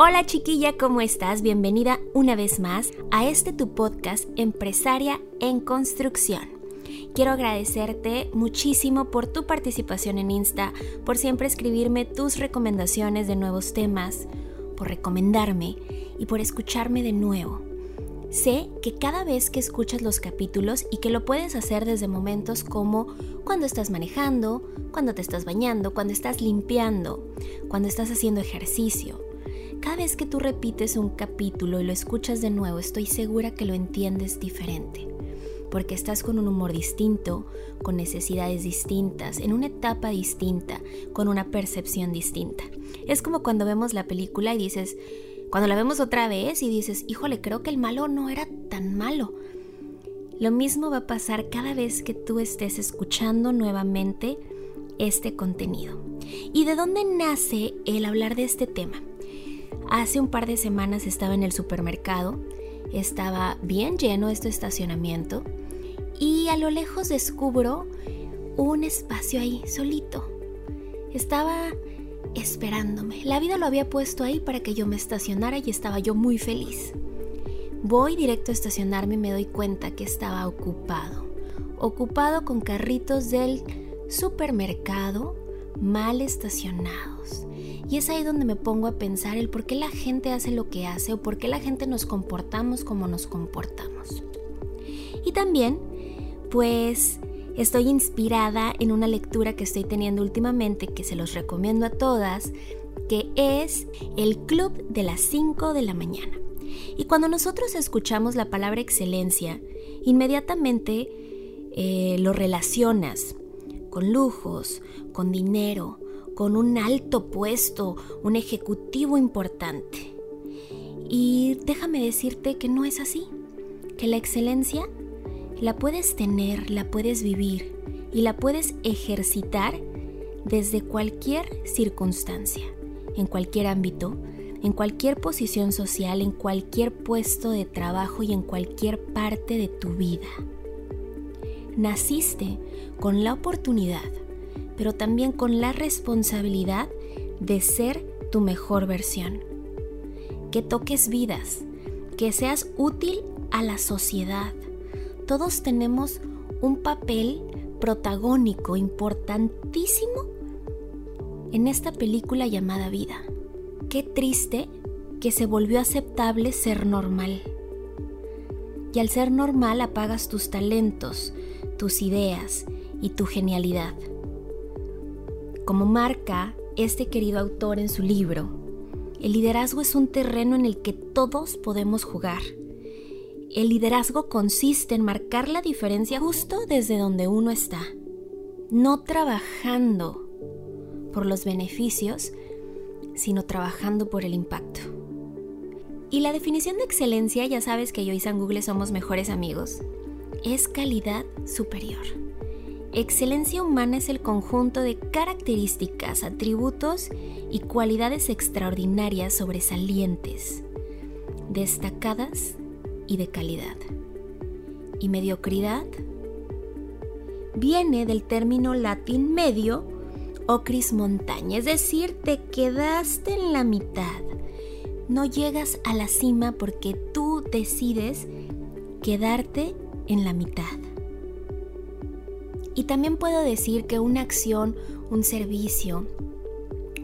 Hola chiquilla, ¿cómo estás? Bienvenida una vez más a este tu podcast Empresaria en Construcción. Quiero agradecerte muchísimo por tu participación en Insta, por siempre escribirme tus recomendaciones de nuevos temas, por recomendarme y por escucharme de nuevo. Sé que cada vez que escuchas los capítulos y que lo puedes hacer desde momentos como cuando estás manejando, cuando te estás bañando, cuando estás limpiando, cuando estás haciendo ejercicio, cada vez que tú repites un capítulo y lo escuchas de nuevo, estoy segura que lo entiendes diferente, porque estás con un humor distinto, con necesidades distintas, en una etapa distinta, con una percepción distinta. Es como cuando vemos la película y dices, cuando la vemos otra vez y dices, híjole, creo que el malo no era tan malo. Lo mismo va a pasar cada vez que tú estés escuchando nuevamente este contenido. ¿Y de dónde nace el hablar de este tema? Hace un par de semanas estaba en el supermercado, estaba bien lleno este estacionamiento y a lo lejos descubro un espacio ahí solito. Estaba esperándome. La vida lo había puesto ahí para que yo me estacionara y estaba yo muy feliz. Voy directo a estacionarme y me doy cuenta que estaba ocupado. Ocupado con carritos del supermercado mal estacionados. Y es ahí donde me pongo a pensar el por qué la gente hace lo que hace o por qué la gente nos comportamos como nos comportamos. Y también, pues, estoy inspirada en una lectura que estoy teniendo últimamente, que se los recomiendo a todas, que es el Club de las 5 de la mañana. Y cuando nosotros escuchamos la palabra excelencia, inmediatamente eh, lo relacionas con lujos, con dinero, con un alto puesto, un ejecutivo importante. Y déjame decirte que no es así, que la excelencia la puedes tener, la puedes vivir y la puedes ejercitar desde cualquier circunstancia, en cualquier ámbito, en cualquier posición social, en cualquier puesto de trabajo y en cualquier parte de tu vida. Naciste con la oportunidad pero también con la responsabilidad de ser tu mejor versión. Que toques vidas, que seas útil a la sociedad. Todos tenemos un papel protagónico importantísimo en esta película llamada vida. Qué triste que se volvió aceptable ser normal. Y al ser normal apagas tus talentos, tus ideas y tu genialidad. Como marca este querido autor en su libro, el liderazgo es un terreno en el que todos podemos jugar. El liderazgo consiste en marcar la diferencia justo desde donde uno está, no trabajando por los beneficios, sino trabajando por el impacto. Y la definición de excelencia, ya sabes que yo y San Google somos mejores amigos, es calidad superior. Excelencia humana es el conjunto de características, atributos y cualidades extraordinarias sobresalientes, destacadas y de calidad. Y mediocridad viene del término latín medio o cris montaña, es decir, te quedaste en la mitad. No llegas a la cima porque tú decides quedarte en la mitad. Y también puedo decir que una acción, un servicio,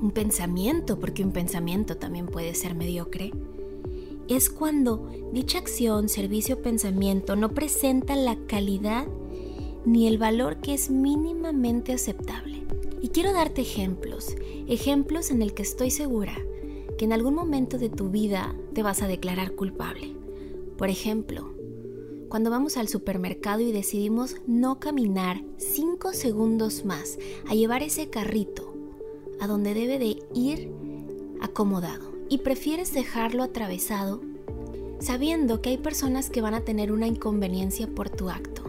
un pensamiento, porque un pensamiento también puede ser mediocre, es cuando dicha acción, servicio o pensamiento no presenta la calidad ni el valor que es mínimamente aceptable. Y quiero darte ejemplos, ejemplos en el que estoy segura que en algún momento de tu vida te vas a declarar culpable. Por ejemplo, cuando vamos al supermercado y decidimos no caminar 5 segundos más a llevar ese carrito a donde debe de ir acomodado y prefieres dejarlo atravesado sabiendo que hay personas que van a tener una inconveniencia por tu acto.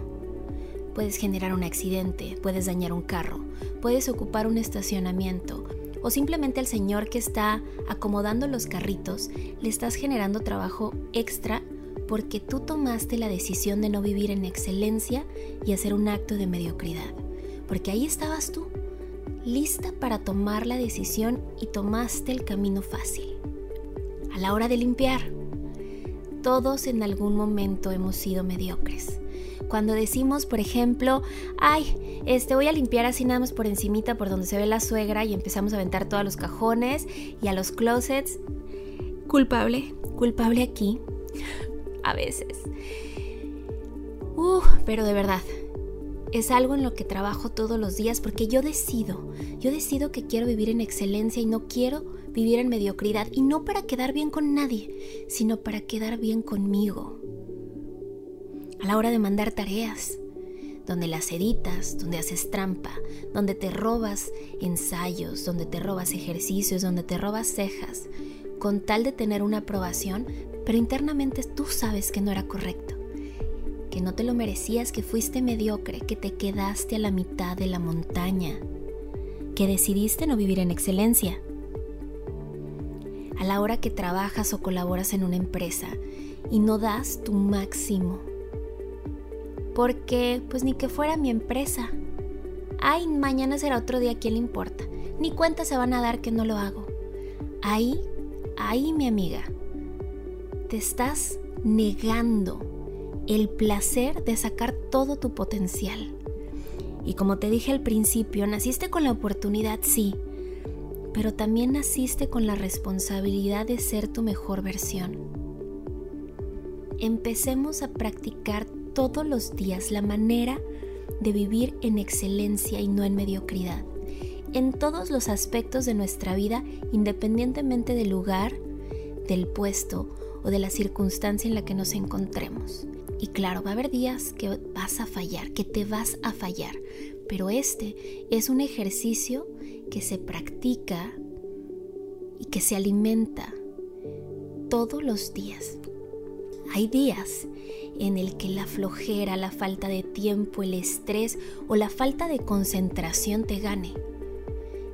Puedes generar un accidente, puedes dañar un carro, puedes ocupar un estacionamiento o simplemente al señor que está acomodando los carritos le estás generando trabajo extra porque tú tomaste la decisión de no vivir en excelencia y hacer un acto de mediocridad. Porque ahí estabas tú, lista para tomar la decisión y tomaste el camino fácil. A la hora de limpiar, todos en algún momento hemos sido mediocres. Cuando decimos, por ejemplo, ay, este voy a limpiar así nada más por encimita por donde se ve la suegra y empezamos a aventar todos los cajones y a los closets. Culpable, culpable aquí. A veces. Uh, pero de verdad, es algo en lo que trabajo todos los días porque yo decido, yo decido que quiero vivir en excelencia y no quiero vivir en mediocridad y no para quedar bien con nadie, sino para quedar bien conmigo. A la hora de mandar tareas, donde las editas, donde haces trampa, donde te robas ensayos, donde te robas ejercicios, donde te robas cejas, con tal de tener una aprobación, pero internamente tú sabes que no era correcto, que no te lo merecías, que fuiste mediocre, que te quedaste a la mitad de la montaña, que decidiste no vivir en excelencia. A la hora que trabajas o colaboras en una empresa y no das tu máximo, porque pues ni que fuera mi empresa. Ay, mañana será otro día, ¿quién le importa? Ni cuenta se van a dar que no lo hago. Ahí, ahí mi amiga, estás negando el placer de sacar todo tu potencial. Y como te dije al principio, naciste con la oportunidad, sí, pero también naciste con la responsabilidad de ser tu mejor versión. Empecemos a practicar todos los días la manera de vivir en excelencia y no en mediocridad, en todos los aspectos de nuestra vida, independientemente del lugar, del puesto o de la circunstancia en la que nos encontremos. Y claro, va a haber días que vas a fallar, que te vas a fallar, pero este es un ejercicio que se practica y que se alimenta todos los días. Hay días en el que la flojera, la falta de tiempo, el estrés o la falta de concentración te gane.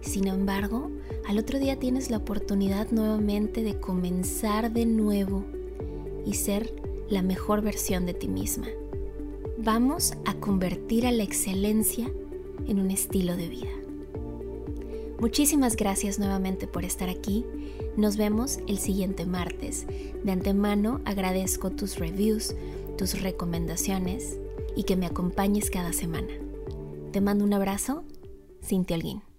Sin embargo, al otro día tienes la oportunidad nuevamente de comenzar de nuevo y ser la mejor versión de ti misma. Vamos a convertir a la excelencia en un estilo de vida. Muchísimas gracias nuevamente por estar aquí. Nos vemos el siguiente martes. De antemano agradezco tus reviews, tus recomendaciones y que me acompañes cada semana. Te mando un abrazo, Cintia Alguín.